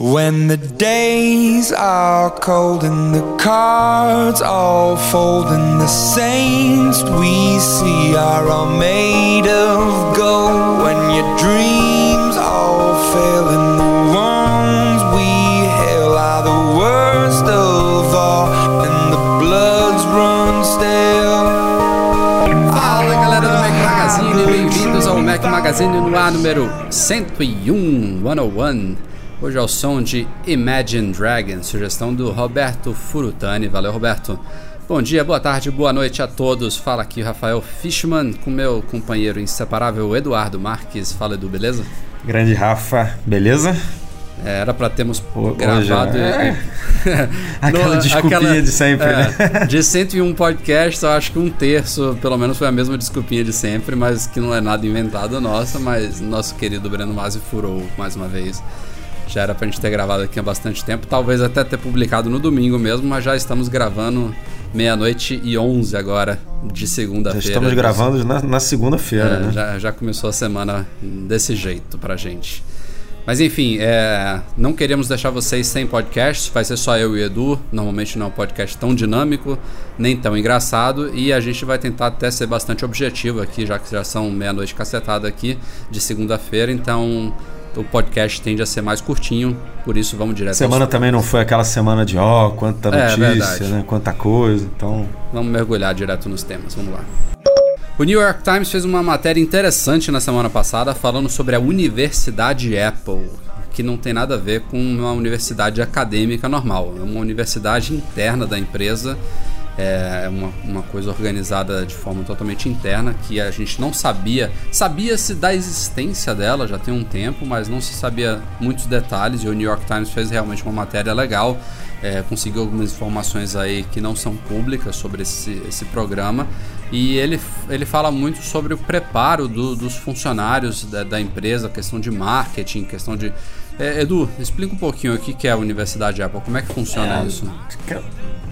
When the days are cold and the cards all fold and the saints we see are all made of gold when your dreams all fail and the ones we hail are the worst of all and the bloods run stale. Magazine, bem-vindos ao Mac Magazine no ar número 101, um, 101. Hoje é o som de Imagine Dragons, sugestão do Roberto Furutani. Valeu, Roberto. Bom dia, boa tarde, boa noite a todos. Fala aqui Rafael Fishman com meu companheiro inseparável Eduardo Marques. Fala, Edu, beleza? Grande Rafa, beleza? É, era para termos Hoje, gravado. é. Aquela No- desculpinha aquela- de sempre, é, né? De 101 podcasts, eu acho que um terço, pelo menos, foi a mesma desculpinha de sempre, mas que não é nada inventado nossa, mas nosso querido Breno Masi furou mais uma vez. Já era pra gente ter gravado aqui há bastante tempo, talvez até ter publicado no domingo mesmo, mas já estamos gravando meia-noite e 11 agora, de Já segunda-feira. estamos gravando na, na segunda-feira, É, né? já, já começou a semana desse jeito pra gente. Mas enfim, é, não queremos deixar vocês sem podcast, vai ser só eu e o Edu. Normalmente não é um podcast tão dinâmico, nem tão engraçado, e a gente vai tentar até ser bastante objetivo aqui, já que já são meia-noite cacetada aqui de segunda-feira, então o podcast tende a ser mais curtinho, por isso vamos direto. Semana aos- também não foi aquela semana de ó, quanta É, notícia, verdade. né? Quanta coisa. Então, Vamos mergulhar direto nos temas, vamos lá. O New York Times fez uma matéria interessante na semana passada falando sobre a Universidade Apple, que não tem nada a ver com uma universidade acadêmica normal, é uma universidade interna da empresa, é uma, uma coisa organizada de forma totalmente interna que a gente não sabia, sabia-se da existência dela já tem um tempo, mas não se sabia muitos detalhes e o New York Times fez realmente uma matéria legal é, conseguiu algumas informações aí que não são públicas sobre esse, esse programa e ele, ele fala muito sobre o preparo do- dos funcionários da, da empresa, questão de marketing, questão de. É, Edu, explica um pouquinho o que é a Universidade Apple, como é que funciona isso?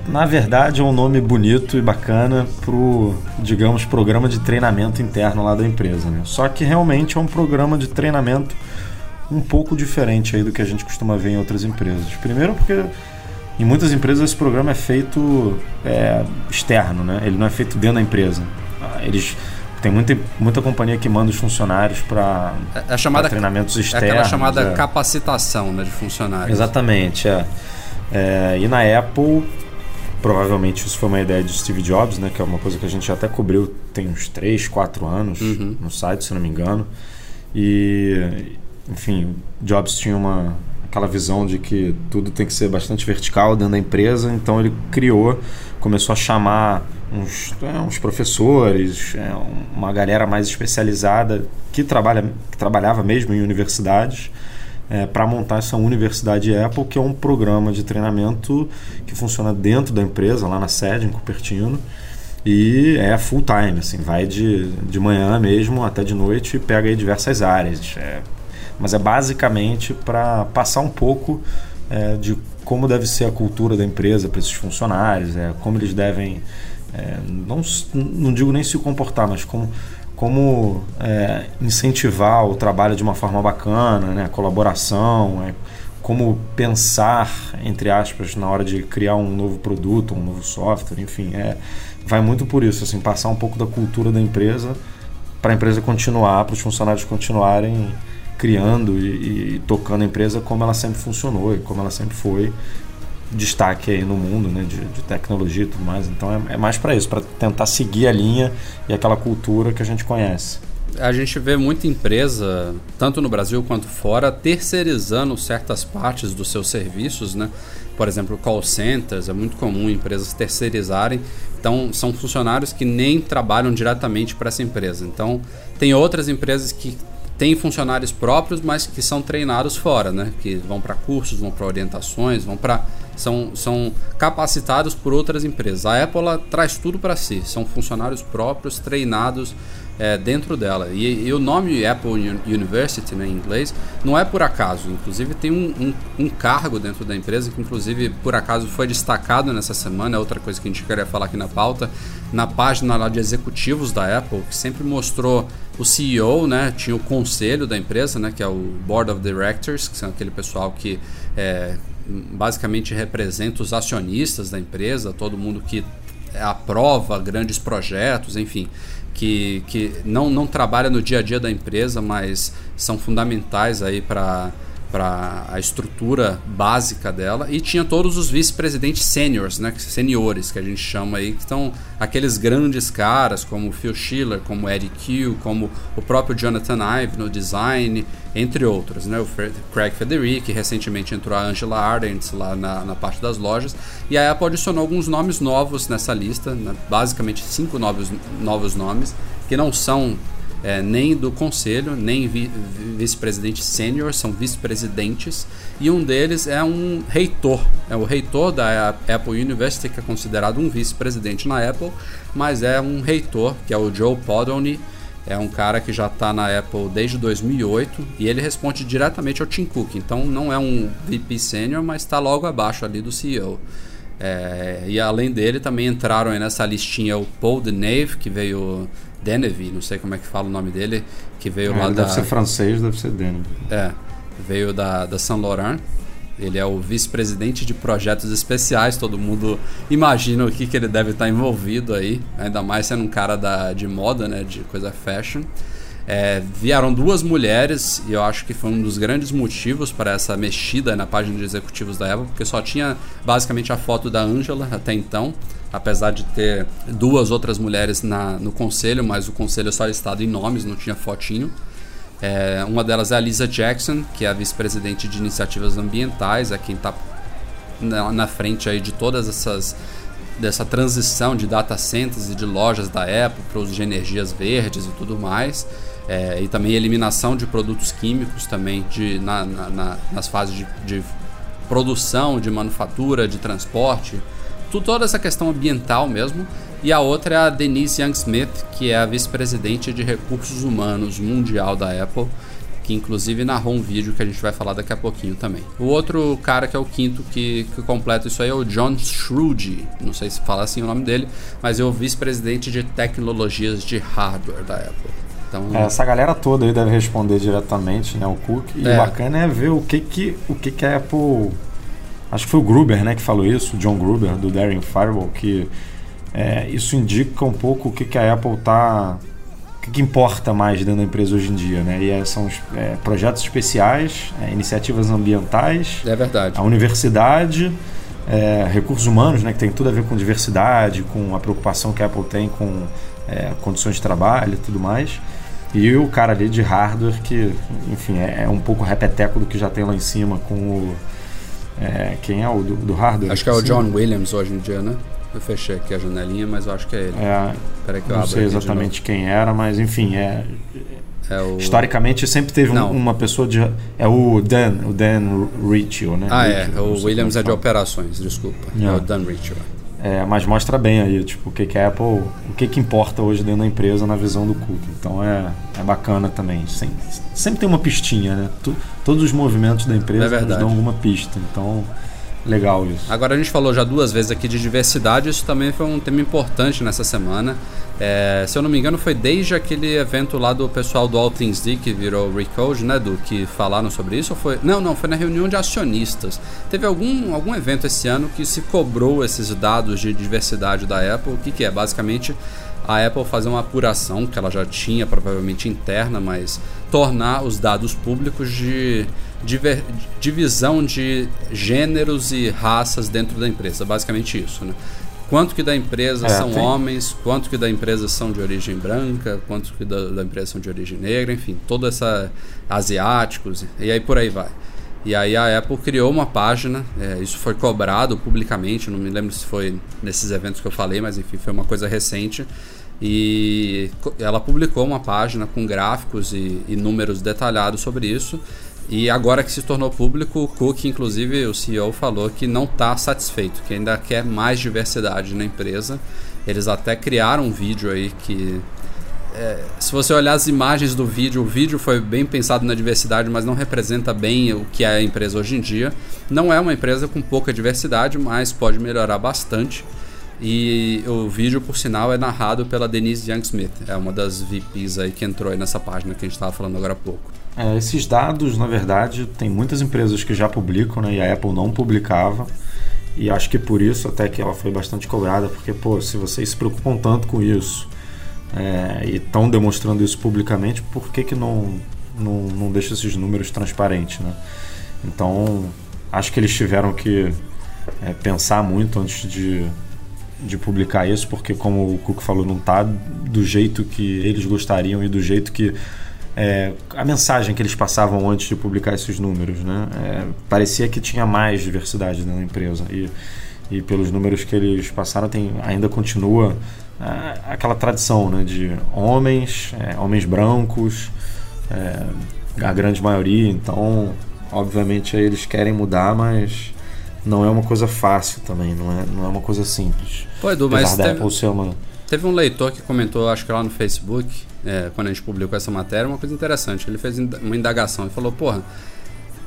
Na verdade, é um nome bonito e bacana pro, digamos, programa de treinamento interno lá da empresa, né? Só que realmente é um programa de treinamento um pouco diferente aí do que a gente costuma ver em outras empresas. Primeiro porque em muitas empresas esse programa é feito é, externo, né? Ele não é feito dentro da empresa. Eles tem muita, muita companhia que manda os funcionários para É, é chamada, treinamentos é externos. aquela chamada é. capacitação né, de funcionários. Exatamente, é. É, E na Apple, provavelmente isso foi uma ideia de Steve Jobs, né? Que é uma coisa que a gente já até cobriu tem uns 3, 4 anos Uhum. no site, se não me engano. E, enfim, Jobs tinha uma aquela visão de que tudo tem que ser bastante vertical dentro da empresa, então ele criou, começou a chamar uns, é, uns professores, é, uma galera mais especializada que, trabalha, que trabalhava mesmo em universidades para montar essa Universidade Apple, que é um programa de treinamento que funciona dentro da empresa, lá na sede, em Cupertino, e é full time, assim, vai de, de manhã mesmo até de noite e pega aí diversas áreas. É, mas é basicamente para passar um pouco é, de como deve ser a cultura da empresa para esses funcionários, é, como eles devem, é, não, não digo nem se comportar, mas como, como é, incentivar o trabalho de uma forma bacana, né, colaboração, é, como pensar, entre aspas, na hora de criar um novo produto, um novo software, enfim, é, vai muito por isso, assim, passar um pouco da cultura da empresa para a empresa continuar, para os funcionários continuarem criando e, e tocando a empresa como ela sempre funcionou e como ela sempre foi destaque aí no mundo né, de, de tecnologia e tudo mais. Então é, é mais para isso, para tentar seguir a linha e aquela cultura que a gente conhece. A gente vê muita empresa, tanto no Brasil quanto fora, terceirizando certas partes dos seus serviços, né? Por exemplo, call centers, é muito comum empresas terceirizarem. Então, são funcionários que nem trabalham diretamente para essa empresa. Então, tem outras empresas que têm funcionários próprios, mas que são treinados fora, né? Que vão para cursos, vão para orientações, vão para são, são capacitados por outras empresas. A Apple traz tudo para si, são funcionários próprios treinados é, dentro dela. E, e, o nome Apple University, né, em inglês, não é por acaso. Inclusive tem um, um, um, cargo dentro da empresa que, inclusive, por acaso foi destacado nessa semana. É outra coisa que a gente queria falar aqui na pauta. Na página lá de executivos da Apple, que sempre mostrou o CEO, né? Tinha o conselho da empresa, né? Que é o Board of Directors, que são aquele pessoal que é, basicamente representa os acionistas da empresa, todo mundo que aprova grandes projetos, enfim que, que não, não trabalha no dia a dia da empresa, mas são fundamentais aí para para a estrutura básica dela e tinha todos os vice-presidentes seniors, né, seniores que a gente chama aí, que estão aqueles grandes caras como Phil Schiller, como Eddie Q, como o próprio Jonathan Ive no design, entre outros, né, o Craig Federici, recentemente entrou a Angela Ardent lá na, na parte das lojas e a Apple adicionou alguns nomes novos nessa lista, né, basicamente cinco novos, novos nomes que não são é, nem do conselho, nem vi, vice-presidente sênior, são vice-presidentes, e um deles é um reitor, é o reitor da Apple University, que é considerado um vice-presidente na Apple, mas é um reitor, que é o Joe Podolny, é um cara que já está na Apple desde 2008 e ele responde diretamente ao Tim Cook, então não é um VP sênior, mas está logo abaixo ali do CEO. É, e além dele também entraram nessa listinha o Paul Deneve, que veio Denevy, não sei como é que fala o nome dele, que veio é, lá deve da... Deve ser francês, deve ser Denevy. É, veio da, da Saint Laurent. Ele é o vice-presidente de projetos especiais, todo mundo imagina o que, que ele deve estar envolvido aí, ainda mais sendo um cara da, de moda, né, de coisa fashion. É, vieram duas mulheres e eu acho que foi um dos grandes motivos para essa mexida na página de executivos da Apple, porque só tinha basicamente a foto da Angela até então apesar de ter duas outras mulheres na, no conselho, mas o conselho só listado em nomes, não tinha fotinho. É, uma delas é a Lisa Jackson, que é a vice-presidente de iniciativas ambientais, é quem está na, na, frente aí de todas essas dessa transição de data centers e de lojas da Apple para os de energias verdes e tudo mais. É, e também eliminação de produtos químicos também de, na, na, nas fases de, de produção, de manufatura, de transporte toda essa questão ambiental mesmo. E a outra é a Denise Young Smith, que é a vice-presidente de recursos humanos mundial da Apple, que inclusive narrou um vídeo que a gente vai falar daqui a pouquinho também. O outro cara que é o quinto que, que completa isso aí é o John Schrude, não sei se fala assim o nome dele, mas é o vice-presidente de tecnologias de hardware da Apple. Então, é, essa galera toda aí deve responder diretamente, né, o Cook. E é. o bacana é ver o que que, o que, que a Apple acho que foi o Gruber né, que falou isso, o John Gruber, do Daring Firewall, que é, isso indica um pouco o que, que a Apple está. O que, que, importa mais dentro da empresa hoje em dia, né? E é, são é, projetos especiais, é, iniciativas ambientais. É verdade. A universidade, é, recursos humanos, né? Que tem tudo a ver com diversidade, com a preocupação que a Apple tem com é, condições de trabalho e tudo mais. E o cara ali de hardware que, enfim, é, um pouco repeteco do que já tem lá em cima com o é, quem é o do, do hardware? Acho que é o John Williams hoje em dia, né? Eu fechei aqui a janelinha, mas eu acho que é ele. É, Peraí que eu não sei exatamente quem era, mas enfim, é, é o... historicamente sempre teve um, uma pessoa de é o Dan, o Dan Riccio, né? Ah, é, o Williams é de operações, desculpa. É, é o Dan Riccio. É, mas mostra bem aí, tipo, o que, que a Apple, o que, que importa hoje dentro da empresa na visão do Cook. Então é, é bacana também. Sempre, sempre tem uma pistinha, né? Tu, todos os movimentos da empresa é dão alguma pista. Então Legal isso. Agora a gente falou já duas vezes aqui de diversidade, isso também foi um tema importante nessa semana. É, se eu não me engano, foi desde aquele evento lá do pessoal do All Things D que virou Recode, né, do que falaram sobre isso? Foi? Não, não, foi na reunião de acionistas. Teve algum, algum evento esse ano que se cobrou esses dados de diversidade da Apple. O que, que é? Basicamente a Apple fazer uma apuração que ela já tinha provavelmente interna, mas tornar os dados públicos de diver, divisão de gêneros e raças dentro da empresa, basicamente isso, né? Quanto que da empresa é, são tem... homens, quanto que da empresa são de origem branca, quanto que da, da empresa são de origem negra, enfim, toda essa asiáticos e aí por aí vai. E aí a Apple criou uma página, é, isso foi cobrado publicamente, não me lembro se foi nesses eventos que eu falei, mas enfim, foi uma coisa recente. E ela publicou uma página com gráficos e, e números detalhados sobre isso E agora que se tornou público, o Cook, inclusive o CEO, falou que não está satisfeito, que ainda quer mais diversidade na empresa. Eles até criaram um vídeo aí que. É, se você olhar as imagens do vídeo, o vídeo foi bem pensado na diversidade, mas não representa bem o que é a empresa hoje em dia. Não é uma empresa com pouca diversidade, mas pode melhorar bastante. E o vídeo, por sinal, é narrado pela Denise Young Smith, é uma das VPs aí que entrou aí nessa página que a gente estava falando agora há pouco. É, esses dados, na verdade, tem muitas empresas que já publicam, né? E a Apple não publicava. E acho que por isso até que ela foi bastante cobrada, porque, pô, se vocês se preocupam tanto com isso é, e estão demonstrando isso publicamente, por que, que não, não, não deixa esses números transparentes, né? Então, acho que eles tiveram que é, pensar muito antes de, de publicar isso, porque, como o Cook falou, não está do jeito que eles gostariam e do jeito que é, a mensagem que eles passavam antes de publicar esses números, né? É, parecia que tinha mais diversidade na empresa e, e pelos números que eles passaram tem, ainda continua é, aquela tradição, né? De homens, é, homens brancos, é, a grande maioria. Então, obviamente, eles querem mudar, mas não é uma coisa fácil também, não é, não é uma coisa simples. Pô, Edu, mas teve, uma... teve um leitor que comentou, acho que lá no Facebook é, quando a gente publicou essa matéria, uma coisa interessante. Ele fez uma indagação e falou: porra,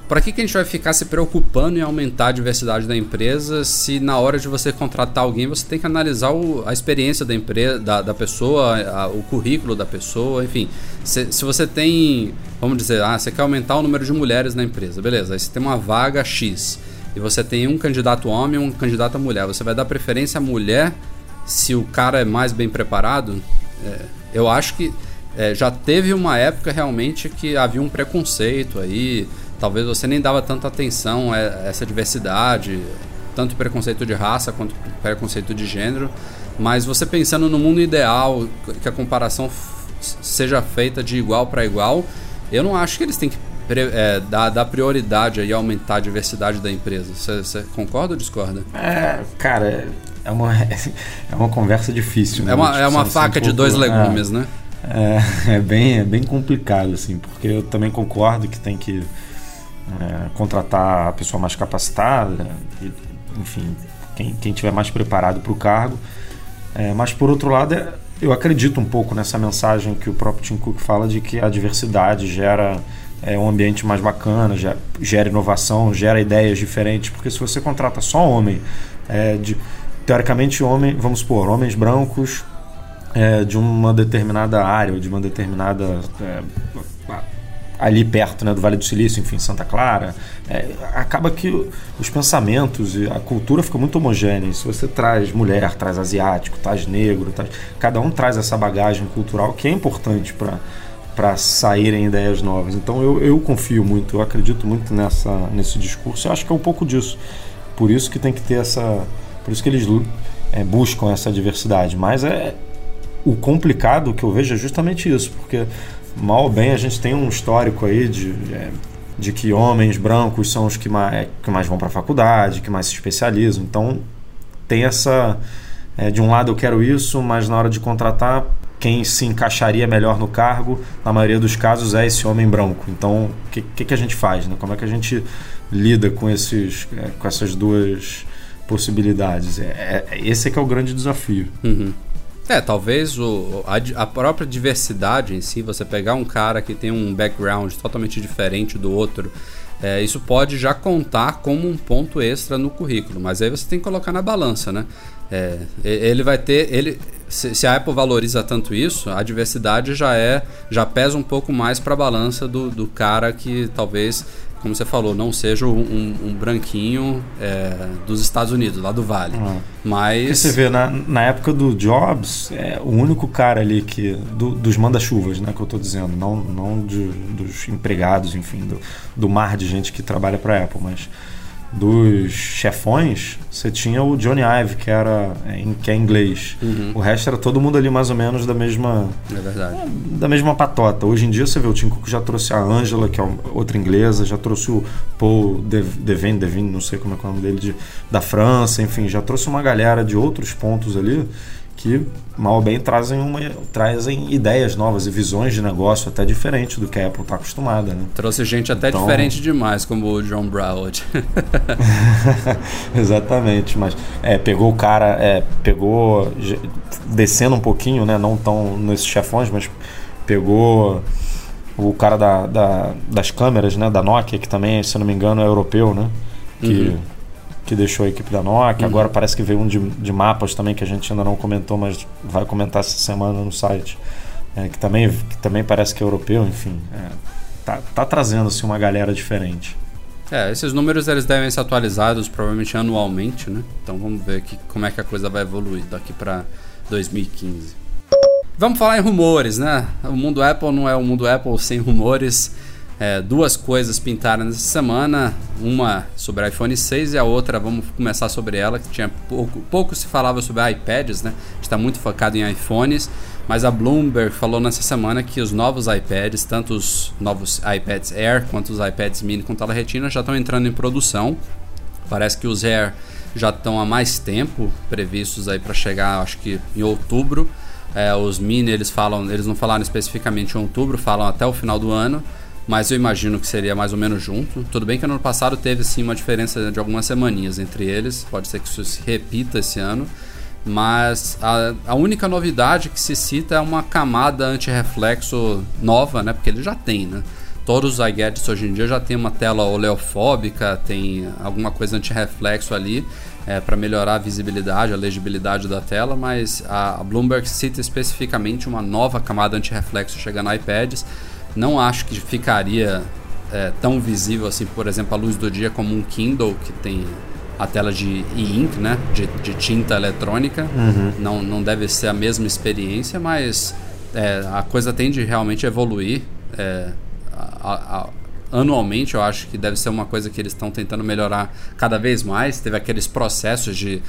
para que, que a gente vai ficar se preocupando em aumentar a diversidade da empresa se na hora de você contratar alguém você tem que analisar o, a experiência da empresa, da, da pessoa, a, o currículo da pessoa, enfim. Se, se, você tem, vamos dizer, ah, você quer aumentar o número de mulheres na empresa, beleza? Aí você tem uma vaga X e você tem um candidato homem e um candidato mulher. Você vai dar preferência à mulher se o cara é mais bem preparado? É, eu acho que é, já teve uma época realmente que havia um preconceito aí, talvez você nem dava tanta atenção a essa diversidade, tanto preconceito de raça quanto preconceito de gênero, mas você pensando no mundo ideal, que a comparação seja feita de igual para igual, eu não acho que eles têm que é, dar, dar, prioridade e aumentar a diversidade da empresa. Você concorda ou discorda? É, cara, é uma, é uma conversa difícil. Né? É uma, é uma faca de dois legumes, é, né? É, é, bem, é bem complicado, assim, porque eu também concordo que tem que é, contratar a pessoa mais capacitada, e, enfim, quem, quem tiver mais preparado para o cargo. É, mas, por outro lado, é, eu acredito um pouco nessa mensagem que o próprio Tim Cook fala de que a diversidade gera é, um ambiente mais bacana, gera, gera inovação, gera ideias diferentes, porque se você contrata só homem, é, de, teoricamente homem, vamos supor, homens brancos é, de uma determinada área, de uma determinada. É, ali perto né, do Vale do Silício, enfim, Santa Clara, é, acaba que os pensamentos e a cultura fica muito homogênea. Se você traz mulher, traz asiático, traz negro, traz, cada um traz essa bagagem cultural que é importante para para saírem ideias novas. Então eu, eu confio muito, eu acredito muito nessa, nesse discurso. Eu acho que é um pouco disso. Por isso que tem que ter essa. Por isso que eles é, buscam essa diversidade. Mas é, o complicado que eu vejo é justamente isso, porque mal ou bem a gente tem um histórico aí de, é, de que homens brancos são os que mais, que mais vão para a faculdade, que mais se especializam. Então tem essa. É, de um lado eu quero isso, mas na hora de contratar, quem se encaixaria melhor no cargo, na maioria dos casos, é esse homem branco. Então, o que, que, que, a gente faz? Né? Como é que a gente lida com, esses, é, com essas duas possibilidades? É, é, esse é que é o grande desafio. Uhum. É, talvez o, a, a, própria diversidade em si, você pegar um cara que tem um background totalmente diferente do outro, é, isso pode já contar como um ponto extra no currículo, mas aí você tem que colocar na balança, né? É, ele vai ter, ele, se, se, a Apple valoriza tanto isso, a diversidade já é, já pesa um pouco mais para a balança do, do cara que talvez como você falou, não seja um, um, um branquinho é, dos Estados Unidos, lá do Vale. Ah. Mas. Porque você vê, na, na época do Jobs, é, o único cara ali que. Do, dos manda-chuvas, né, que eu estou dizendo, não, não de, dos empregados, enfim, do, do mar de gente que trabalha para a Apple, mas dos chefões, você tinha o Johnny Ive, que era em, que é inglês. Uhum. O resto era todo mundo ali mais ou menos da mesma. É. Da mesma patota. Hoje em dia você vê o Tim Cook já trouxe a Angela, que é outra inglesa, já trouxe o Paul Devine, Devine, não sei como é, é o nome dele, de, da França, enfim, já trouxe uma galera de outros pontos ali que mal ou bem trazem, uma, trazem ideias novas e visões de negócio até diferente do que a Apple está acostumada. Né? Trouxe gente até então... diferente demais, como o John Broward. Exatamente, mas é, pegou o cara, é, pegou descendo um pouquinho, né, não tão nesses chefões, mas pegou o cara da, da, das câmeras, né, da Nokia, que também, se não me engano, é europeu, né? Que, uhum. Que deixou a equipe da Nokia. Uhum. Agora parece que veio um de, de mapas também, que a gente ainda não comentou, mas vai comentar essa semana no site. É, que, também, que também parece que é europeu, enfim. É, tá, tá trazendo assim, uma galera diferente. É, esses números eles devem ser atualizados provavelmente anualmente, né? Então vamos ver que, como é que a coisa vai evoluir daqui para 2015. Vamos falar em rumores, né? O mundo Apple não é o mundo Apple sem rumores. É, duas coisas pintaram nessa semana, uma sobre iPhone 6 e a outra, vamos começar sobre ela, que tinha pouco, pouco se falava sobre iPads, né? Está muito focado em iPhones, mas a Bloomberg falou nessa semana que os novos iPads, tanto os novos iPads Air quanto os iPads Mini com tela retina já estão entrando em produção. Parece que os Air já estão há mais tempo previstos aí para chegar, acho que em outubro. É, os mini eles falam, eles não falaram especificamente em outubro, falam até o final do ano, mas eu imagino que seria mais ou menos junto. Tudo bem que no ano passado teve sim uma diferença de algumas semaninhas entre eles, pode ser que isso se repita esse ano, mas a, a única novidade que se cita é uma camada anti-reflexo nova, né? Porque ele já tem, né? Todos os iGadgets hoje em dia já tem uma tela oleofóbica, tem alguma coisa anti-reflexo ali é, para melhorar a visibilidade, a legibilidade da tela, mas a, Bloomberg cita especificamente uma nova camada anti-reflexo chegando no iPads. Não acho que ficaria é, tão visível assim, por exemplo, a luz do dia como um Kindle que tem a tela de e-ink, né, de, de, tinta eletrônica. Uhum. Não, não deve ser a mesma experiência, mas é, a coisa tende realmente a evoluir. É, a, a, anualmente, eu acho que deve ser uma coisa que eles estão tentando melhorar cada vez mais. Teve aqueles processos de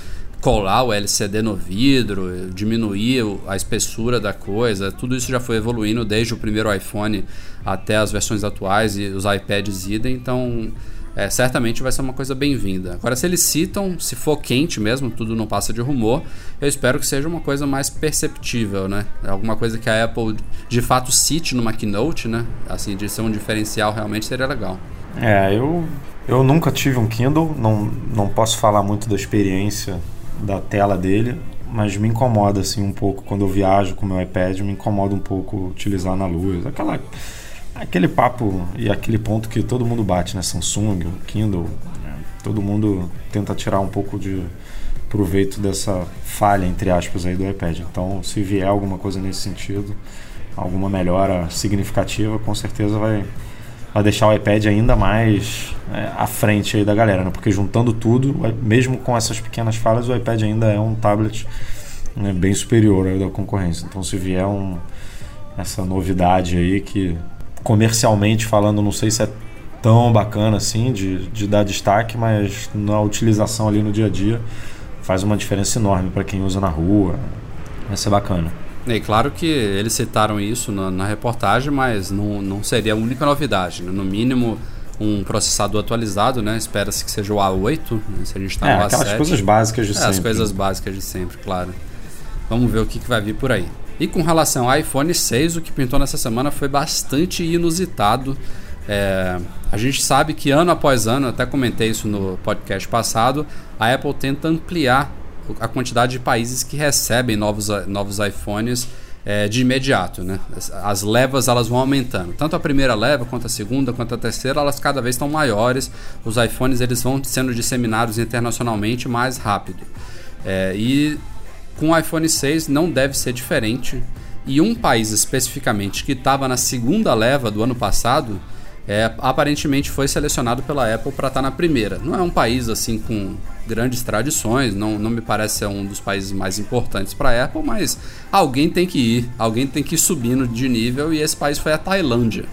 colar o LCD no vidro, diminuir a espessura da coisa, tudo isso já foi evoluindo desde o primeiro iPhone até as versões atuais e os iPads idem, então é, certamente vai ser uma coisa bem-vinda. Agora, se eles citam, se for quente mesmo, tudo não passa de rumor, eu espero que seja uma coisa mais perceptível, né? Alguma coisa que a Apple de fato cite numa keynote, né? Assim, de ser um diferencial realmente seria legal. É, eu, eu nunca tive um Kindle, não, não posso falar muito da experiência da tela dele, mas me incomoda assim um pouco quando eu viajo com o meu iPad, me incomoda um pouco utilizar na luz. Aquela aquele papo e aquele ponto que todo mundo bate, né? Samsung, Kindle, né? todo mundo tenta tirar um pouco de proveito dessa falha, entre aspas, aí do iPad. Então, se vier alguma coisa nesse sentido, alguma melhora significativa, com certeza vai, vai deixar o iPad ainda mais é, à frente aí da galera, né? Porque juntando tudo, mesmo com essas pequenas falhas, o iPad ainda é um tablet né, bem superior ao da concorrência. Então, se vier um, essa novidade aí que comercialmente falando, não sei se é tão bacana assim de, de dar destaque, mas na utilização ali no dia a dia faz uma diferença enorme para quem usa na rua. Vai ser bacana. E claro que eles citaram isso na, na reportagem, mas não, não seria a única novidade. Né? No mínimo, um processador atualizado, né? Espera-se que seja o A8, né? se a gente está é, no A7. Aquelas coisas básicas de é, sempre. As coisas básicas de sempre, claro. Vamos ver o que, que vai vir por aí. E com relação ao iPhone 6, o que pintou nessa semana foi bastante inusitado. É, a gente sabe que ano após ano, até comentei isso no podcast passado, a Apple tenta ampliar a quantidade de países que recebem novos, novos iPhones é, de imediato, né? As, as, levas elas vão aumentando. Tanto a primeira leva, quanto a segunda, quanto a terceira, elas cada vez estão maiores. Os iPhones eles vão sendo disseminados internacionalmente mais rápido. É, e com o iPhone 6 não deve ser diferente. E um país especificamente que estava na segunda leva do ano passado, é, aparentemente foi selecionado pela Apple para estar tá na primeira. Não é um país assim com grandes tradições, não, não me parece ser um dos países mais importantes para a Apple, mas alguém tem que ir, alguém tem que ir subindo de nível e esse país foi a Tailândia.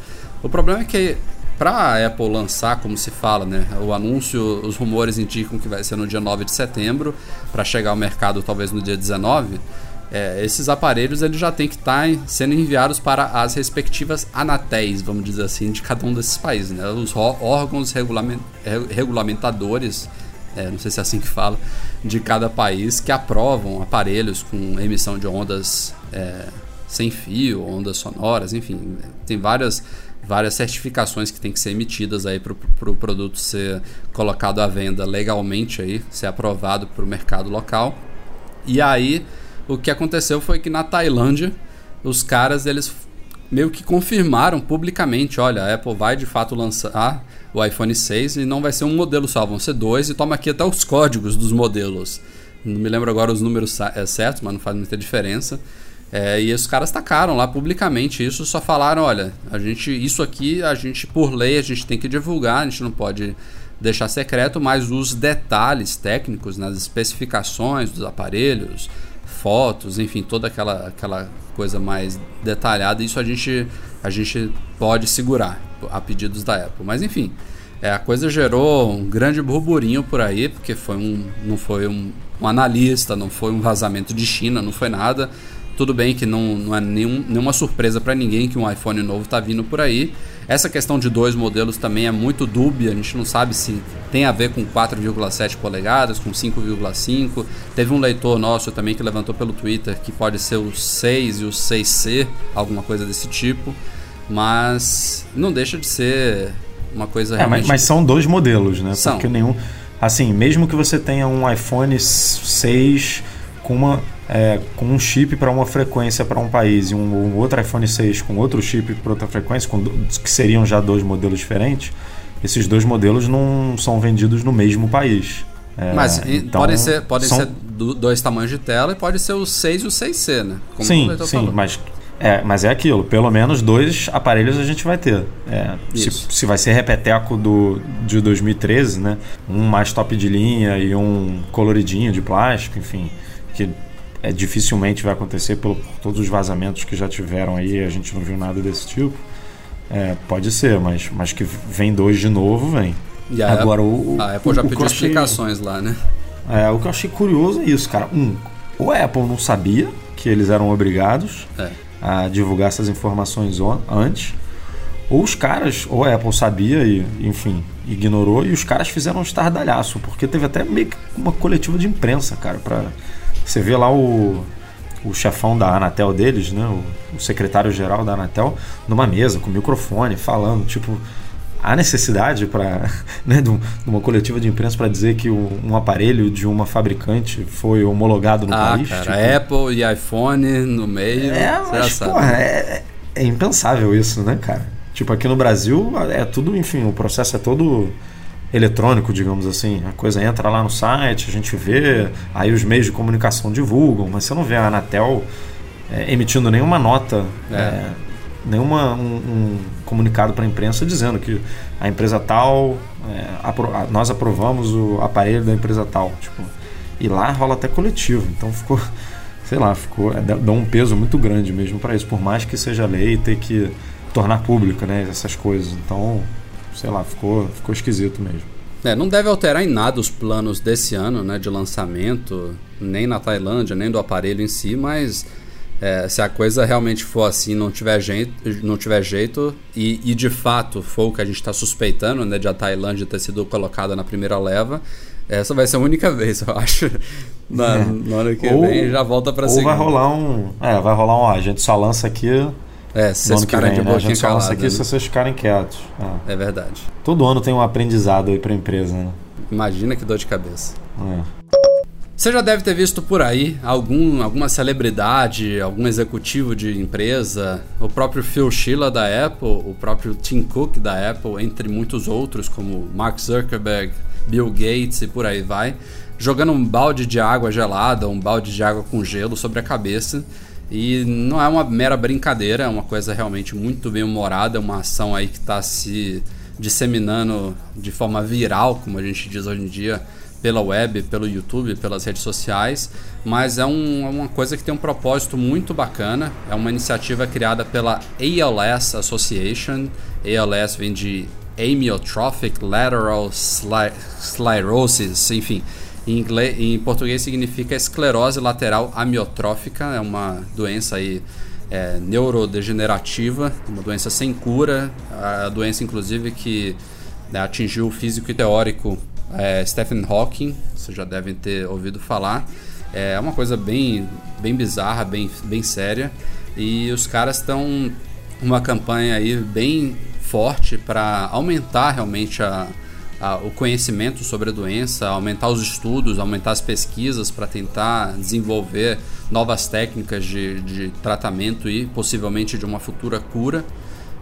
O problema é que para a Apple lançar, como se fala, né? O anúncio, os rumores indicam que vai ser no dia 9 de setembro, para chegar ao mercado talvez no dia 19. É, esses aparelhos eles já têm que estar tá sendo enviados para as respectivas anatéis, vamos dizer assim, de cada um desses países. Né? Os órgãos regulament, regulamentadores é, não sei se é assim que fala, de cada país que aprovam aparelhos com emissão de ondas é, sem fio, ondas sonoras, enfim, tem várias várias certificações que tem que ser emitidas aí para o pro produto ser colocado à venda legalmente aí, ser aprovado para o mercado local. E aí o que aconteceu foi que na Tailândia os caras eles meio que confirmaram publicamente, olha, a Apple vai de fato lançar o iPhone 6 e não vai ser um modelo só, vão ser dois e toma aqui até os códigos dos modelos. Não me lembro agora os números é, certos, mas não faz muita diferença. É, e os caras tacaram lá publicamente isso, só falaram, olha, a gente, isso aqui, a gente, por lei, a gente tem que divulgar, a gente não pode deixar secreto, mas os detalhes técnicos, nas né, especificações dos aparelhos, fotos, enfim, toda aquela, aquela coisa mais detalhada, isso a gente, a gente pode segurar a pedidos da Apple. Mas enfim, é, a coisa gerou um grande burburinho por aí, porque foi um, não foi um, um analista, não foi um vazamento de China, não foi nada. Tudo bem que não, não é nenhum, nenhuma surpresa para ninguém que um iPhone novo está vindo por aí. Essa questão de dois modelos também é muito dúbia, a gente não sabe se tem a ver com 4,7 polegadas, com 5,5. Teve um leitor nosso também que levantou pelo Twitter que pode ser o 6 e o 6C, alguma coisa desse tipo. Mas não deixa de ser uma coisa é, mas, mas, são dois modelos, né? São. Porque nenhum. Assim, mesmo que você tenha um iPhone 6 com uma é, com um chip para uma frequência para um país e um, um, outro iPhone 6 com outro chip para outra frequência, com, que seriam já dois modelos diferentes, esses dois modelos não são vendidos no mesmo país. É, Mas então, podem ser, podem são... ser dois tamanhos de tela e pode ser o 6 e o 6C, né? Como sim, sim, mas é, mas é aquilo, pelo menos dois aparelhos a gente vai ter. É, se, se, vai ser repeteco do, de 2013, né? Um mais top de linha e um coloridinho de plástico, enfim. Que é, dificilmente vai acontecer pelo, por todos os vazamentos que já tiveram aí, a gente não viu nada desse tipo. É, pode ser, mas, mas que vem dois de novo, vem. E a Agora, o, a Apple já pediu achei, explicações lá, né? É, o que eu achei curioso é isso, cara. Um, o Apple não sabia que eles eram obrigados é. A divulgar essas informações antes. Ou os caras, ou a Apple sabia e, enfim, ignorou, e os caras fizeram um estardalhaço, porque teve até meio que uma coletiva de imprensa, cara, para você vê lá o, o chefão da Anatel deles, né? O, o secretário-geral da Anatel, numa mesa com microfone, falando, tipo, há necessidade para né, de, uma coletiva de imprensa para dizer que um aparelho de uma fabricante foi homologado no ah, país? Cara, tipo... Apple e iPhone no meio. É, mas, porra, é, é impensável isso, né, cara? Tipo, aqui no Brasil é tudo, enfim, o processo é todo eletrônico, digamos assim. A coisa entra lá no site, a gente vê, aí os meios de comunicação divulgam, mas você não vê a Anatel é, emitindo nenhuma nota, é. Nenhuma um, um comunicado para a imprensa dizendo que a empresa tal, é, apro nós aprovamos o aparelho da empresa tal. Tipo, e lá rola até coletivo, então ficou, sei lá, ficou, é, dá um peso muito grande mesmo para isso, por mais que seja lei ter que tornar pública né, essas coisas. Então sei lá, ficou, ficou esquisito mesmo. É, não deve alterar em nada os planos desse ano, né, de lançamento, nem na Tailândia, nem do aparelho em si, mas é, se a coisa realmente for assim, não tiver jeito, não tiver jeito e, e de fato for o que a gente está suspeitando, né, de a Tailândia ter sido colocada na primeira leva, essa vai ser a única vez, eu acho. Na, é. na hora que ou, vem já volta para segunda. Ou vai rolar um, é, vai rolar um, a gente só lança aqui é, se vocês ficarem de boquinha né? calada. aqui né? se vocês ficarem quietos. É. é. verdade. Todo ano tem um aprendizado aí pra empresa, né? Imagina que dor de cabeça. É. Você já deve ter visto por aí algum, alguma celebridade, algum executivo de empresa, o próprio Phil Schiller da Apple, o próprio Tim Cook da Apple, entre muitos outros, como Mark Zuckerberg, Bill Gates e por aí vai, jogando um balde de água gelada, um balde de água com gelo sobre a cabeça. E não é uma mera brincadeira, é uma coisa realmente muito bem humorada, é uma ação aí que está se disseminando de forma viral, como a gente diz hoje em dia, pela web, pelo YouTube, pelas redes sociais, mas é um, é uma coisa que tem um propósito muito bacana. É uma iniciativa criada pela ALS Association. ALS vem de Amyotrophic Lateral Sclerosis, enfim, em, inglês, em português significa esclerose lateral amiotrófica, é uma doença aí é, neurodegenerativa, uma doença sem cura, a doença inclusive que né, atingiu o físico e teórico é, Stephen Hawking, vocês já devem ter ouvido falar. É uma coisa bem, bem bizarra, bem, bem séria. E os caras estão uma campanha aí bem forte para aumentar realmente a, a, o conhecimento sobre a doença, aumentar os estudos, aumentar as pesquisas para tentar desenvolver novas técnicas de, de tratamento e possivelmente de uma futura cura.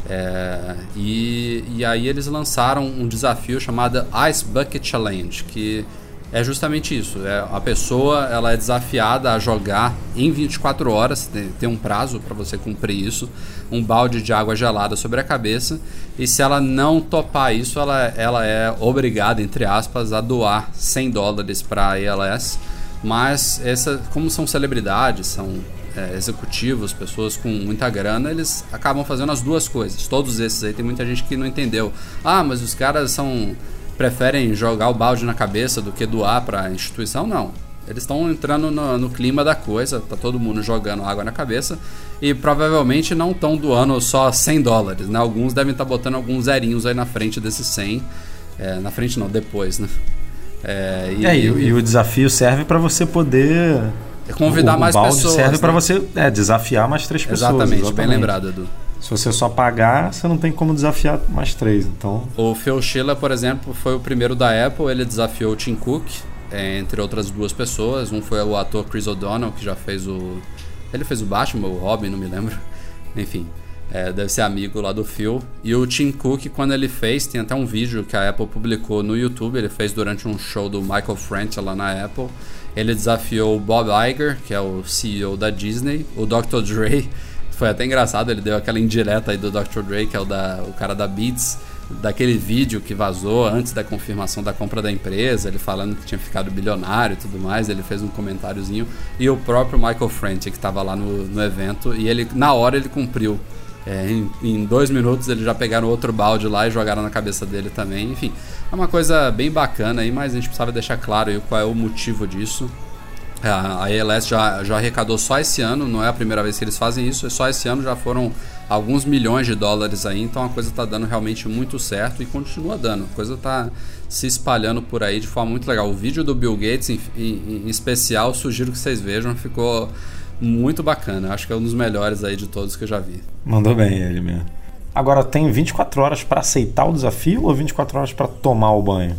É, e, e aí eles lançaram um desafio chamado Ice Bucket Challenge, que é justamente isso. É, a pessoa ela é desafiada a jogar em 24 horas, tem, tem um prazo para você cumprir isso, um balde de água gelada sobre a cabeça. E se ela não topar isso, ela, ela é obrigada, entre aspas, a doar 100 dólares para a ELS. Mas essa, como são celebridades, são é, executivos, pessoas com muita grana, eles acabam fazendo as duas coisas. Todos esses aí tem muita gente que não entendeu. Ah, mas os caras são preferem jogar o balde na cabeça do que doar para a instituição? Não. Eles estão entrando no, no, clima da coisa, tá todo mundo jogando água na cabeça e provavelmente não estão doando só 100 dólares, né? Alguns devem estar tá botando alguns zerinhos aí na frente desses 100. É, na frente não, depois, né? É, e, é, e, e, o desafio serve para você poder convidar o, mais o balde pessoas. serve né? para você é, desafiar mais três pessoas. Exatamente, exatamente, bem lembrado, Edu. Se você só pagar, você não tem como desafiar mais três. Então. O Phil Schiller, por exemplo, foi o primeiro da Apple. Ele desafiou o Tim Cook, é, entre outras duas pessoas. Um foi o ator Chris O'Donnell, que já fez o. Ele fez o Batman, o Robin, não me lembro. Enfim, é, deve ser amigo lá do Phil. E o Tim Cook, quando ele fez, tem até um vídeo que a Apple publicou no YouTube. Ele fez durante um show do Michael French lá na Apple. Ele desafiou o Bob Iger, que é o CEO da Disney, o Dr. Dre. Foi até engraçado, ele deu aquela indireta aí do Dr. Dre, que é o, da, o cara da Beats, daquele vídeo que vazou antes da confirmação da compra da empresa, ele falando que tinha ficado bilionário e tudo mais, ele fez um comentáriozinho. E o próprio Michael French, que estava lá no, no evento, e ele na hora ele cumpriu é, em, em, dois minutos eles já pegaram outro balde lá e jogaram na cabeça dele também. Enfim, é uma coisa bem bacana aí, mas a gente precisava deixar claro aí qual é o motivo disso. A ELS já, já arrecadou só esse ano, não é a primeira vez que eles fazem isso, é só esse ano já foram alguns milhões de dólares aí, então a coisa está dando realmente muito certo e continua dando. A coisa está se espalhando por aí de forma muito legal. O vídeo do Bill Gates, em, em, em especial, sugiro que vocês vejam, ficou muito bacana. Acho que é um dos melhores aí de todos que eu já vi. Mandou bem ele mesmo. Agora, tem 24 horas para aceitar o desafio ou 24 horas para tomar o banho?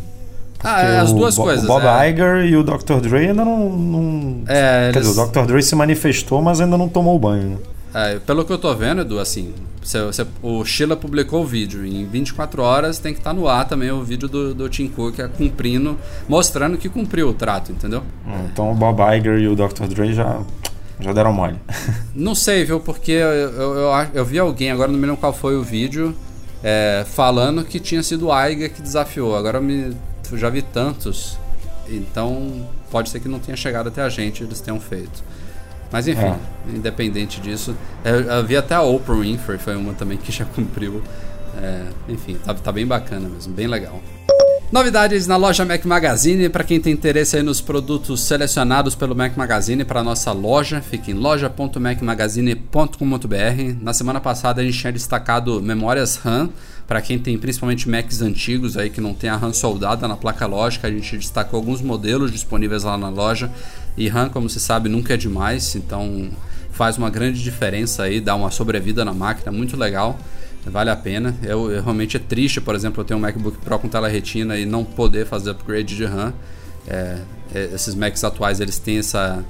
Porque ah, é, as duas coisas. O Bob é. Iger e o Dr. Dre ainda não. não é, quer eles... dizer, o Dr. Dre se manifestou, mas ainda não tomou o banho. Né? É, pelo que eu tô vendo, Edu, assim, você, você, o Sheila publicou o vídeo. Em 24 horas tem que estar tá no ar também o vídeo do, do Tim Cook é cumprindo, mostrando que cumpriu o trato, entendeu? Hum, então o Bob Iger e o Dr. Dre já já deram mole. não sei, viu? Porque eu, eu, eu, eu, vi alguém, agora não me lembro qual foi o vídeo, é, falando que tinha sido o Aiga que desafiou. Agora me, já vi tantos, então pode ser que não tenha chegado até a gente, eles tenham feito. Mas enfim, é. independente disso, eu, eu, vi até a Oprah Winfrey, foi uma também que já cumpriu. É, enfim, tá, tá bem bacana mesmo, bem legal. Novidades na loja Mac Magazine. Para quem tem interesse nos produtos selecionados pelo Mac Magazine para nossa loja, fica em loja.macmagazine.com.br. Na semana passada a gente tinha destacado memórias RAM. Para quem tem principalmente Macs antigos aí que não tem a RAM soldada na placa lógica, a gente destacou alguns modelos disponíveis lá na loja. E RAM, como se sabe, nunca é demais, então faz uma grande diferença aí, dá uma sobrevida na máquina, muito legal vale a pena. Eu, eu, realmente é triste, por exemplo, eu tenho um MacBook Pro com tela retina e não poder fazer upgrade de RAM. É, é, esses Macs atuais eles têm essa,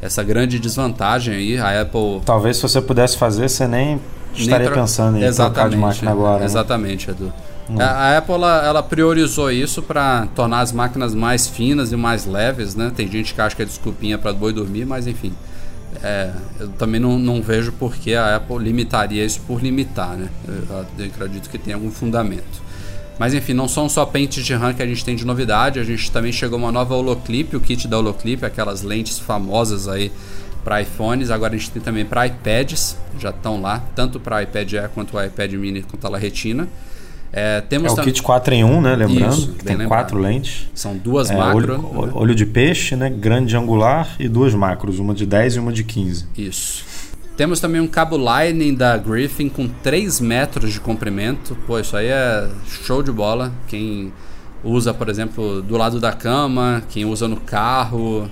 essa grande desvantagem aí. A Apple. Talvez se você pudesse fazer, você nem estaria nem pensando em trocar de máquina agora. Né? Exatamente, Edu. Hum. A, a Apple ela, ela, priorizou isso para tornar as máquinas mais finas e mais leves, né? Tem gente que acha que é desculpinha para boi dormir, mas enfim. É, eu também não, não vejo por que a Apple limitaria isso por limitar, né? Eu, eu acredito que tem algum fundamento. Mas enfim, não são só pentes de RAM que a gente tem de novidade, a gente também chegou uma nova Holoclip, o kit da Holoclip, aquelas lentes famosas aí para iPhones, agora a gente tem também para iPads, já estão lá, tanto para iPad Air quanto o iPad Mini com tela retina. É, temos é o kit 4 em 1, né? Lembrando, Isso, tem lembrado. quatro lentes. São duas é, macro. Olho, né? olho, de peixe, né? Grande angular e duas macros, uma de 10 e uma de 15. Isso. Temos também um cabo Lightning da Griffin com 3 metros de comprimento. Pô, isso aí é show de bola. Quem usa, por exemplo, do lado da cama, quem usa no carro,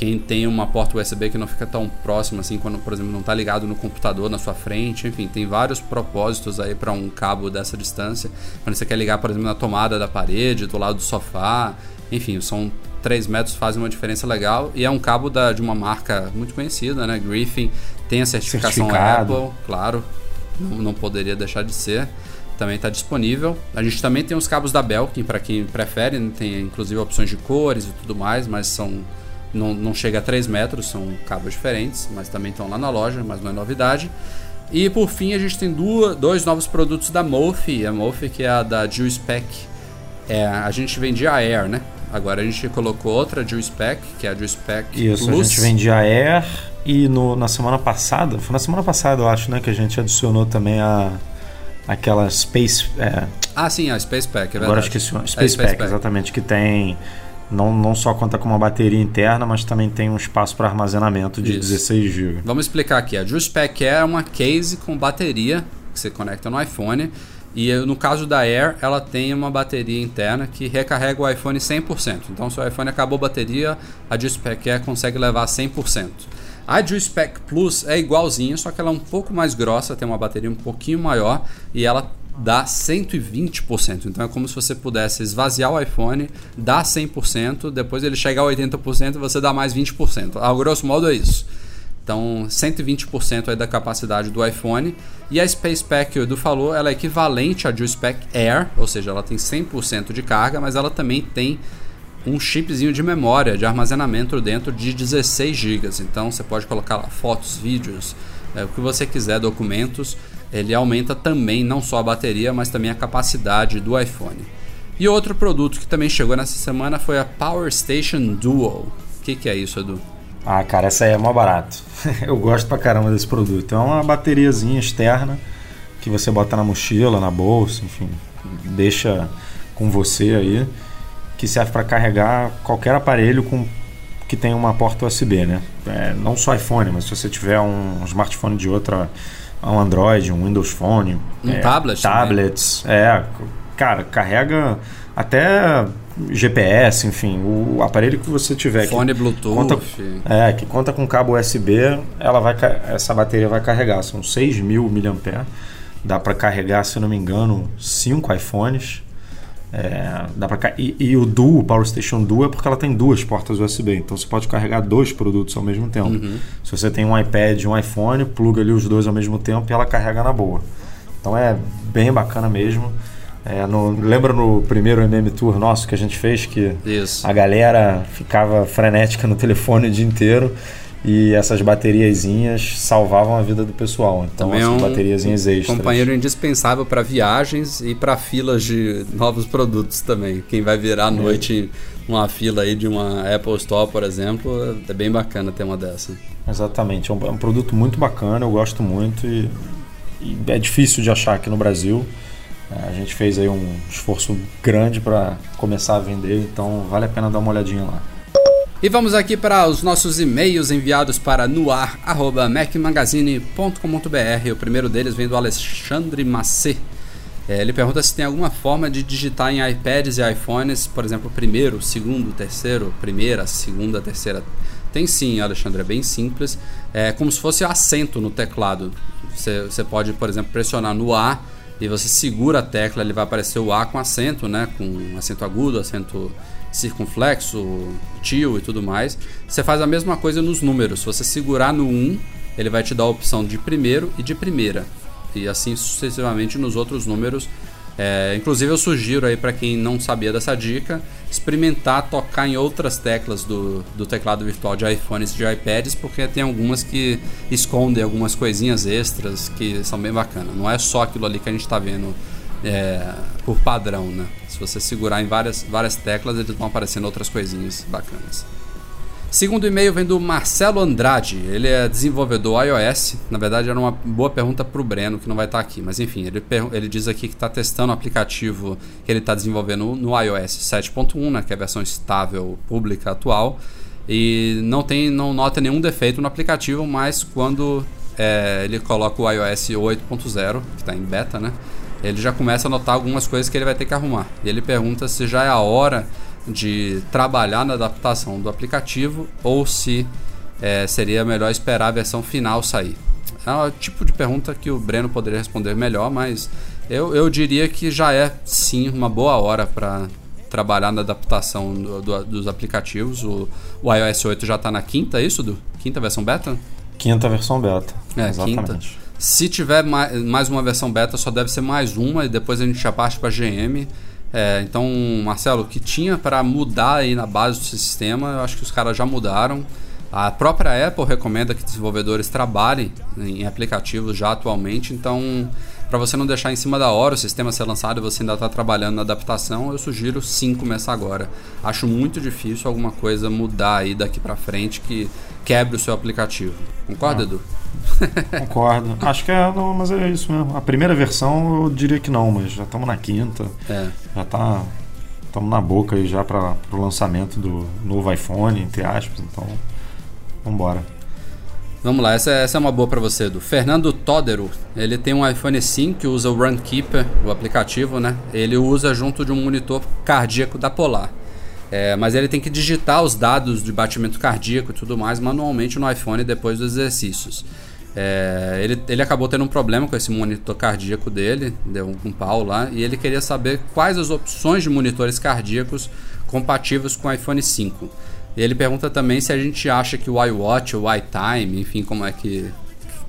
quem tem uma porta USB que não fica tão próxima assim quando, por exemplo, não está ligado no computador na sua frente, enfim, tem vários propósitos aí para um cabo dessa distância. Quando você quer ligar, por exemplo, na tomada da parede, do lado do sofá, enfim, são 3 metros fazem uma diferença legal e é um cabo da, de uma marca muito conhecida, né? Griffin tem a certificação Apple, claro, não, não poderia deixar de ser também está disponível. A gente também tem os cabos da Belkin para quem prefere, né? tem inclusive opções de cores e tudo mais, mas são não, não chega a 3 metros, são cabos diferentes, mas também estão lá na loja, mas não é novidade. E por fim a gente tem duas, dois novos produtos da Mofi, a Mofi que é a da Spec. É, a gente vendia a Air, né? Agora a gente colocou outra Spec, que é a Spec Isso, Plus. a gente vendia a Air e no, na semana passada, foi na semana passada eu acho, né, que a gente adicionou também a aquela Space... É... Ah sim, a Space Pack, é verdade. Agora esqueci, Space, é, Space Pack, Pack, exatamente, que tem não, não só conta com uma bateria interna, mas também tem um espaço para armazenamento de Isso. 16 GB. Vamos explicar aqui. A JuicePack é uma case com bateria que você conecta no iPhone. E no caso da Air, ela tem uma bateria interna que recarrega o iPhone 100%. Então, se o iPhone acabou a bateria, a JuicePack Air consegue levar 100%. A JuicePack Plus é igualzinha, só que ela é um pouco mais grossa, tem uma bateria um pouquinho maior e ela dá 120%. Então é como se você pudesse esvaziar o iPhone, dar 100%, depois ele chegar a 80% e você dá mais 20%. A grosso modo é isso. Então, 120% aí da capacidade do iPhone. E a Space Pack que o Edu falou, ela é equivalente à Juice Pack Air, ou seja, ela tem 100% de carga, mas ela também tem um chipzinho de memória, de armazenamento dentro de 16 GB. Então, você pode colocar lá fotos, vídeos, é, o que você quiser, documentos ele aumenta também não só a bateria, mas também a capacidade do iPhone. E outro produto que também chegou nessa semana foi a Power Station Dual. O que, que é isso, Edu? Ah, cara, essa aí é mó barato. Eu gosto pra caramba desse produto. É uma bateriazinha externa que você bota na mochila, na bolsa, enfim, deixa com você aí, que serve para carregar qualquer aparelho com que tem uma porta USB, né? É, não só iPhone, mas se você tiver um smartphone de outra um Android, um Windows Phone. Um é, tablet. Tablets. Também. É, cara, carrega até GPS, enfim, o aparelho que você tiver. Fone Bluetooth. Conta, é, que conta com cabo USB, ela vai, essa bateria vai carregar. São 6 mil mAh. Dá para carregar, se não me engano, 5 iPhones. É, dá pra, e, e, o Duo, Power Station Duo, é porque ela tem duas portas USB. Então você pode carregar dois produtos ao mesmo tempo. Uhum. Se você tem um iPad e um iPhone, pluga ali os dois ao mesmo tempo e ela carrega na boa. Então é bem bacana mesmo. É, no, lembra no primeiro MM Tour nosso que a gente fez que Isso. a galera ficava frenética no telefone o dia inteiro e essas bateriazinhas salvavam a vida do pessoal. Então, Também essas é um bateriazinhas extras. companheiro indispensável para viagens e para filas de novos produtos também. Quem vai virar à noite é. uma fila aí de uma Apple Store, por exemplo, é bem bacana ter uma dessa. Exatamente, é um, é um produto muito bacana, eu gosto muito e, e, é difícil de achar aqui no Brasil. É, a gente fez aí um esforço grande para começar a vender, então vale a pena dar uma olhadinha lá. E vamos aqui para os nossos e-mails enviados para noar.mecmagazine.com.br. O primeiro deles vem do Alexandre Macê. É, ele pergunta se tem alguma forma de digitar em iPads e iPhones, por exemplo, primeiro, segundo, terceiro, primeira, segunda, terceira. Tem sim, Alexandre, é bem simples. É como se fosse acento no teclado. Você, você pode, por exemplo, pressionar no A e você segura a tecla, ele vai aparecer o A com acento, né? Com acento agudo, acento circunflexo, tio e tudo mais. Você faz a mesma coisa nos números. Se você segurar no 1, ele vai te dar a opção de primeiro e de primeira. E assim sucessivamente nos outros números. É, inclusive eu sugiro aí para quem não sabia dessa dica, experimentar tocar em outras teclas do, do teclado virtual de iPhones e de iPads, porque tem algumas que escondem algumas coisinhas extras que são bem bacanas. Não é só aquilo ali que a gente está vendo é, por padrão, né? Se você segurar em várias, várias teclas, eles vão aparecendo outras coisinhas bacanas. Segundo e-mail vem do Marcelo Andrade, ele é desenvolvedor iOS. Na verdade, era uma boa pergunta para o Breno, que não vai estar tá aqui, mas enfim, ele, ele diz aqui que está testando o aplicativo que ele está desenvolvendo no iOS 7.1, né, que é a versão estável pública atual, e não, tem, não nota nenhum defeito no aplicativo, mas quando é, ele coloca o iOS 8.0, que está em beta, né? ele já começa a notar algumas coisas que ele vai ter que arrumar. E ele pergunta se já é a hora de trabalhar na adaptação do aplicativo ou se é, seria melhor esperar a versão final sair. É o tipo de pergunta que o Breno poderia responder melhor, mas eu, eu diria que já é sim uma boa hora para trabalhar na adaptação do, do, dos aplicativos. O, o, iOS 8 já está na quinta, é isso, do Quinta versão beta? Quinta versão beta. É, exatamente. quinta. Se tiver mais, mais uma versão beta, só deve ser mais uma e depois a gente já parte para GM. É, então, Marcelo, o que tinha para mudar aí na base do sistema, eu acho que os caras já mudaram. A própria Apple recomenda que desenvolvedores trabalhem em aplicativos já atualmente, então para você não deixar em cima da hora o sistema ser lançado e você ainda está trabalhando na adaptação, eu sugiro sim começar agora. Acho muito difícil alguma coisa mudar aí daqui para frente que quebre o seu aplicativo. Concorda, ah, Edu? Concordo. Acho que é, não, mas é isso mesmo. A primeira versão eu diria que não, mas já estamos na quinta. É. Já tá estamos na boca aí já para o lançamento do novo iPhone, entre aspas, então vamos embora. Vamos lá, essa, essa é uma boa para você, do Fernando Todero. Ele tem um iPhone 5 que usa o Runkeeper, o aplicativo, né? Ele usa junto de um monitor cardíaco da Polar. É, mas ele tem que digitar os dados de batimento cardíaco e tudo mais manualmente no iPhone depois dos exercícios. É, ele, ele acabou tendo um problema com esse monitor cardíaco dele, deu um, um pau lá, e ele queria saber quais as opções de monitores cardíacos compatíveis com o iPhone 5. E ele pergunta também se a gente acha que o iWatch, o iTime, enfim, como é que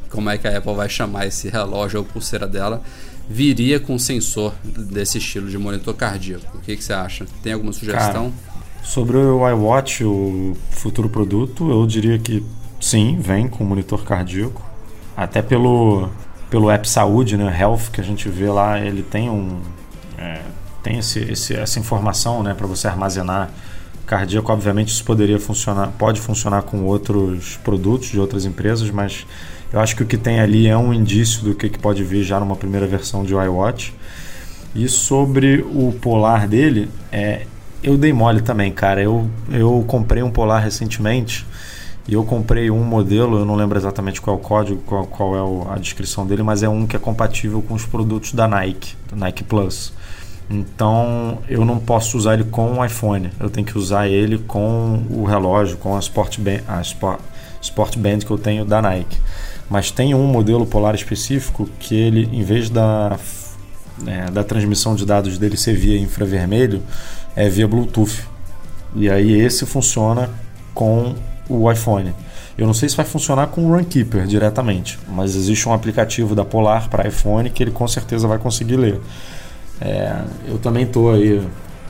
como é que a Apple vai chamar esse relógio ou pulseira dela, viria com sensor desse estilo de monitor cardíaco. O que, que você acha? Tem alguma sugestão? Cara, sobre o iWatch, o futuro produto, eu diria que sim, vem com monitor cardíaco. Até pelo, pelo app saúde, né, Health, que a gente vê lá, ele tem um é, tem esse, esse, essa informação né, para você armazenar cardíaco, obviamente, isso poderia funcionar, pode funcionar com outros produtos de outras empresas, mas eu acho que o que tem ali é um indício do que, que pode vir já numa primeira versão de iWatch. E sobre o polar dele, é, eu dei mole também, cara. Eu, eu comprei um polar recentemente e eu comprei um modelo, eu não lembro exatamente qual é o código, qual, qual é a descrição dele, mas é um que é compatível com os produtos da Nike, do Nike Plus. Então eu não posso usar ele com o iPhone, eu tenho que usar ele com o relógio, com a Sport Band, a Sport, Sport Band que eu tenho da Nike. Mas tem um modelo polar específico que ele, em vez da, é, da transmissão de dados dele ser via infravermelho, é via Bluetooth. E aí esse funciona com o iPhone. Eu não sei se vai funcionar com o Runkeeper diretamente, mas existe um aplicativo da Polar para iPhone que ele com certeza vai conseguir ler. É, eu também tô aí,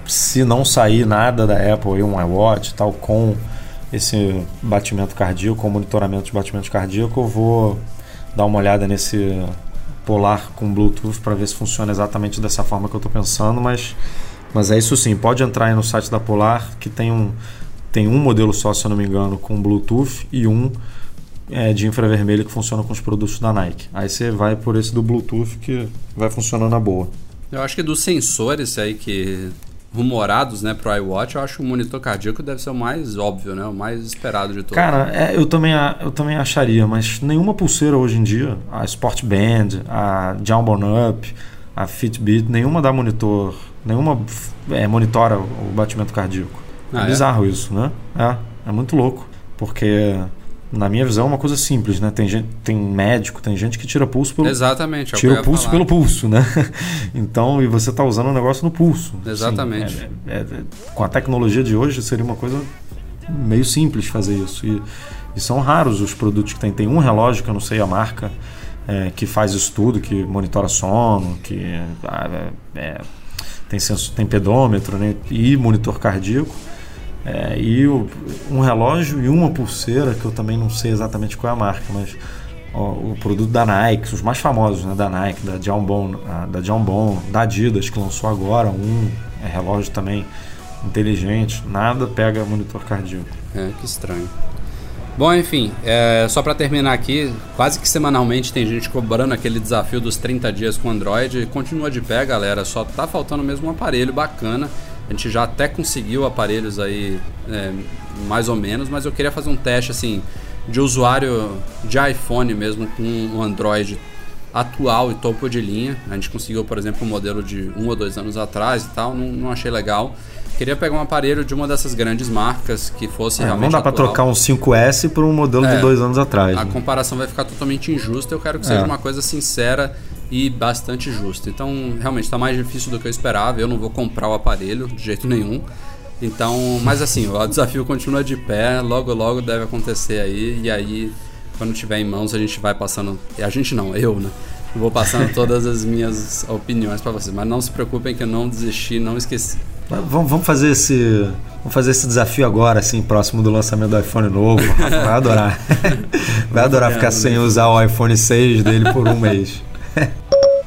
se não sair nada da Apple, aí, um iWatch tal, com esse batimento cardíaco, com monitoramento de batimento cardíaco, eu vou dar uma olhada nesse Polar com Bluetooth para ver se funciona exatamente dessa forma que eu estou pensando, mas, mas é isso sim, pode entrar aí no site da Polar, que tem um, tem um modelo só, se eu não me engano, com Bluetooth e um é, de infravermelho que funciona com os produtos da Nike. Aí você vai por esse do Bluetooth que vai funcionando na boa. Eu acho que dos sensores aí que rumorados, né, pro iWatch, eu acho que o monitor cardíaco deve ser o mais óbvio, né, o mais esperado de todos. Cara, é, eu, também, eu também acharia, mas nenhuma pulseira hoje em dia, a Sport Band, a Jawbone Up, a Fitbit, nenhuma dá monitor, nenhuma é, monitora o batimento cardíaco. Ah, é bizarro é? isso, né? É, é muito louco, porque na minha visão, é uma coisa simples, né? Tem, gente, tem médico, tem gente que tira pulso pelo. Exatamente. É tira o pulso falar. pelo pulso, né? Então, e você está usando o um negócio no pulso. Exatamente. Assim, é, é, é, com a tecnologia de hoje, seria uma coisa meio simples fazer isso. E, e, são raros os produtos que tem. Tem um relógio, que eu não sei a marca, é, que faz isso tudo, que monitora sono, que ah, é, tem, sensor, tem pedômetro né? e monitor cardíaco. É, e o, um relógio e uma pulseira, que eu também não sei exatamente qual é a marca, mas ó, o produto da Nike, os mais famosos né, da Nike, da John Bon, da John Bon, da Adidas, que lançou agora um é, relógio também inteligente, nada pega monitor cardíaco. É, que estranho. Bom, enfim, é, só para terminar aqui, quase que semanalmente tem gente cobrando aquele desafio dos 30 dias com Android. Continua de pé, galera, só tá faltando mesmo um aparelho bacana a gente já até conseguiu aparelhos aí é, mais ou menos, mas eu queria fazer um teste assim de usuário de iPhone mesmo com um Android atual e topo de linha. A gente conseguiu, por exemplo, um modelo de um ou dois anos atrás e tal, não, não achei legal. Queria pegar um aparelho de uma dessas grandes marcas que fosse É, realmente. não dá para trocar um 5S por um modelo É. de dois anos atrás. A né? comparação vai ficar totalmente injusta. Eu quero que É. seja uma coisa sincera e bastante justa. Então, realmente, está mais difícil do que eu esperava. Eu não vou comprar o aparelho de jeito nenhum. Então, mas assim, o desafio continua de pé. Logo, logo deve acontecer aí. E aí, quando tiver em mãos, a gente vai passando. A gente não, eu, né? Vou passando todas as minhas opiniões para vocês. Mas não se preocupem que eu não desisti, não esqueci. Vamos, fazer esse. Vamos fazer esse desafio agora, assim, próximo do lançamento do iPhone novo. Vai adorar. Vai adorar ficar sem usar o iPhone 6 dele por um mês.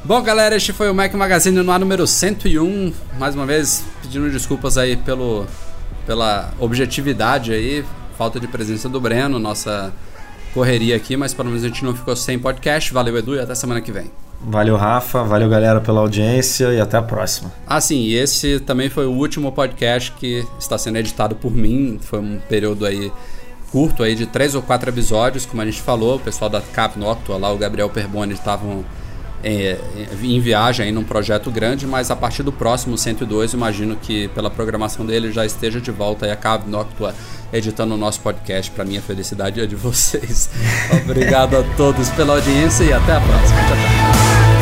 Bom, galera, este foi o Mac Magazine no ar número 101. Mais uma vez, pedindo desculpas aí pelo, pela objetividade aí, falta de presença do Breno, nossa correria aqui, mas pelo menos a gente não ficou sem podcast. Valeu, Edu, e até semana que vem. Valeu, Rafa. Valeu, galera, pela audiência e até a próxima. Ah, sim, esse também foi o último podcast que está sendo editado por mim. Foi um período aí curto aí de três ou quatro episódios, como a gente falou. O pessoal da Cap Noctua, lá o Gabriel Perboni estavam é, em viagem aí num projeto grande, mas a partir do próximo 102, imagino que pela programação dele já esteja de volta aí a Cab Noctua editando o nosso podcast. Para minha felicidade e a de vocês. Obrigado a todos pela audiência e até a próxima. Tchau, tchau.